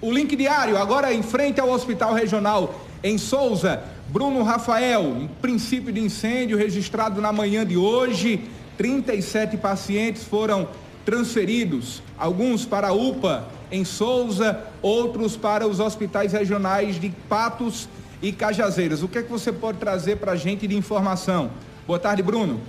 O link diário, agora em frente ao Hospital Regional em Souza. Bruno Rafael, um princípio de incêndio registrado na manhã de hoje. 37 pacientes foram transferidos, alguns para a UPA em Souza, outros para os hospitais regionais de Patos e Cajazeiras. O que é que você pode trazer para a gente de informação? Boa tarde, Bruno.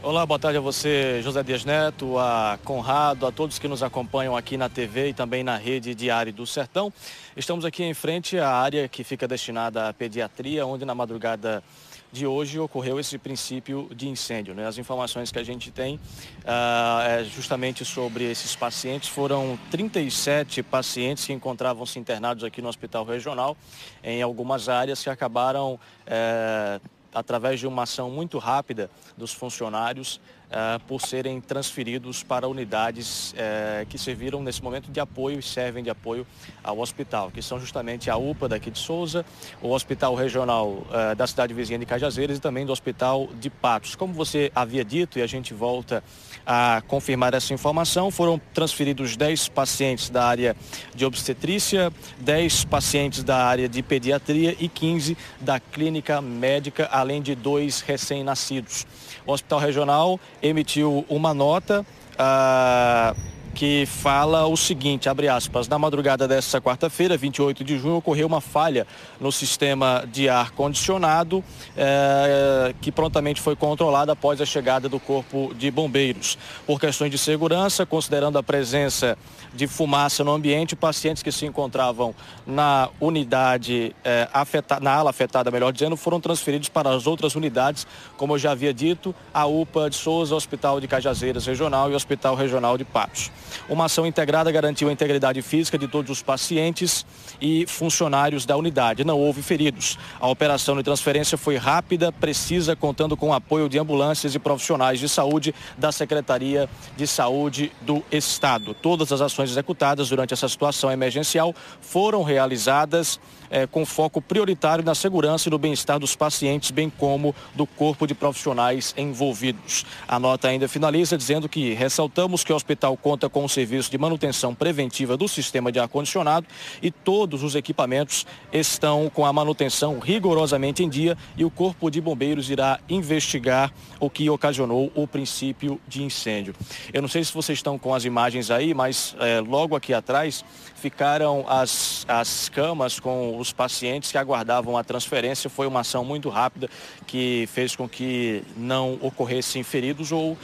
Olá, boa tarde a você, José Dias Neto, a Conrado, a todos que nos acompanham aqui na TV e também na rede Diário do Sertão. Estamos aqui em frente à área que fica destinada à pediatria, onde na madrugada de hoje ocorreu esse princípio de incêndio. Né? As informações que a gente tem uh, é justamente sobre esses pacientes. Foram 37 pacientes que encontravam-se internados aqui no Hospital Regional, em algumas áreas que acabaram. Uh, através de uma ação muito rápida dos funcionários, uh, por serem transferidos para unidades uh, que serviram nesse momento de apoio e servem de apoio ao hospital, que são justamente a UPA daqui de Souza, o Hospital Regional uh, da cidade vizinha de Cajazeiras e também do Hospital de Patos. Como você havia dito, e a gente volta a confirmar essa informação, foram transferidos 10 pacientes da área de obstetrícia, 10 pacientes da área de pediatria e 15 da clínica médica, além de dois recém-nascidos. O Hospital Regional emitiu uma nota. Uh, que fala o seguinte, abre aspas, na madrugada desta quarta-feira, 28 de junho, ocorreu uma falha no sistema de ar condicionado, eh, que prontamente foi controlada após a chegada do corpo de bombeiros. Por questões de segurança, considerando a presença de fumaça no ambiente, pacientes que se encontravam na unidade eh, afetada, na ala afetada, melhor dizendo, foram transferidos para as outras unidades, como eu já havia dito, a UPA de Souza, Hospital de Cajazeiras Regional e Hospital Regional de Patos. Uma ação integrada garantiu a integridade física de todos os pacientes e funcionários da unidade. Não houve feridos. A operação de transferência foi rápida, precisa, contando com o apoio de ambulâncias e profissionais de saúde da Secretaria de Saúde do Estado. Todas as ações executadas durante essa situação emergencial foram realizadas é, com foco prioritário na segurança e no bem-estar dos pacientes, bem como do corpo de profissionais envolvidos. A nota ainda finaliza dizendo que ressaltamos que o hospital conta com um serviço de manutenção preventiva do sistema de ar-condicionado e todos os equipamentos estão com a manutenção rigorosamente em dia e o corpo de bombeiros irá investigar o que ocasionou o princípio de incêndio. Eu não sei se vocês estão com as imagens aí, mas é, logo aqui atrás ficaram as, as camas com os pacientes que aguardavam a transferência. Foi uma ação muito rápida que fez com que não ocorressem feridos ou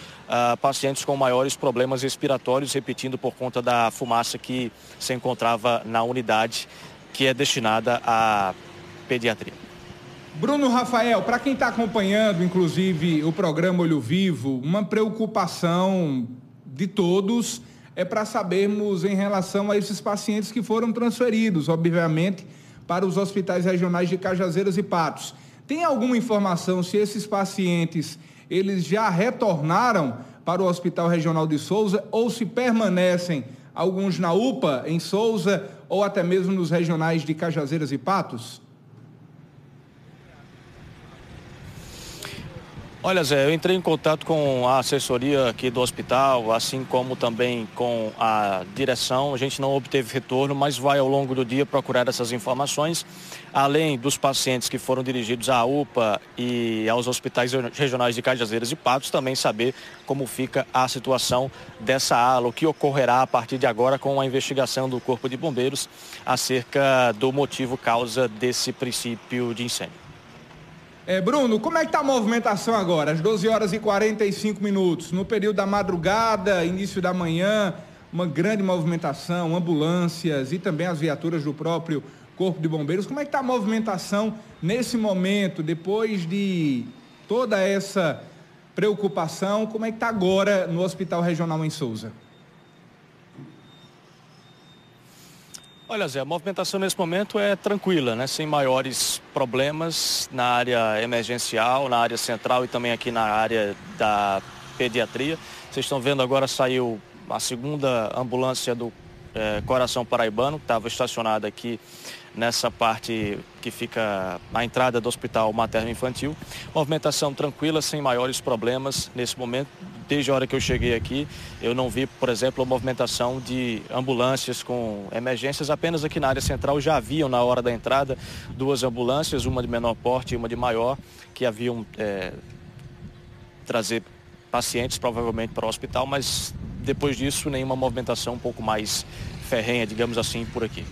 pacientes com maiores problemas respiratórios, repetindo por conta da fumaça que se encontrava na unidade que é destinada à pediatria. Bruno Rafael, para quem está acompanhando, inclusive, o programa Olho Vivo, uma preocupação de todos é para sabermos em relação a esses pacientes que foram transferidos, obviamente, para os hospitais regionais de Cajazeiras e Patos. Tem alguma informação se esses pacientes eles já retornaram para o Hospital Regional de Souza ou se permanecem alguns na UPA em Souza ou até mesmo nos regionais de Cajazeiras e Patos? Olha, Zé, eu entrei em contato com a assessoria aqui do hospital, assim como também com a direção. A gente não obteve retorno, mas vai ao longo do dia procurar essas informações, além dos pacientes que foram dirigidos à UPA e aos hospitais regionais de Cajazeiras e Patos, também saber como fica a situação dessa ala, o que ocorrerá a partir de agora com a investigação do Corpo de Bombeiros acerca do motivo causa desse princípio de incêndio. É, Bruno, como é que está a movimentação agora? Às 12 horas e 45 minutos, no período da madrugada, início da manhã, uma grande movimentação, ambulâncias e também as viaturas do próprio Corpo de Bombeiros. Como é que está a movimentação nesse momento, depois de toda essa preocupação? Como é que está agora no Hospital Regional em Souza? Olha, Zé, a movimentação nesse momento é tranquila, né? sem maiores problemas na área emergencial, na área central e também aqui na área da pediatria. Vocês estão vendo agora saiu a segunda ambulância do é, Coração Paraibano, que estava estacionada aqui nessa parte que fica na entrada do Hospital Materno Infantil. Movimentação tranquila, sem maiores problemas nesse momento desde a hora que eu cheguei aqui, eu não vi, por exemplo, a movimentação de ambulâncias com emergências. Apenas aqui na área central já haviam, na hora da entrada, duas ambulâncias, uma de menor porte e uma de maior, que haviam é, trazer pacientes provavelmente para o hospital, mas depois disso nenhuma movimentação um pouco mais ferrenha, digamos assim, por aqui.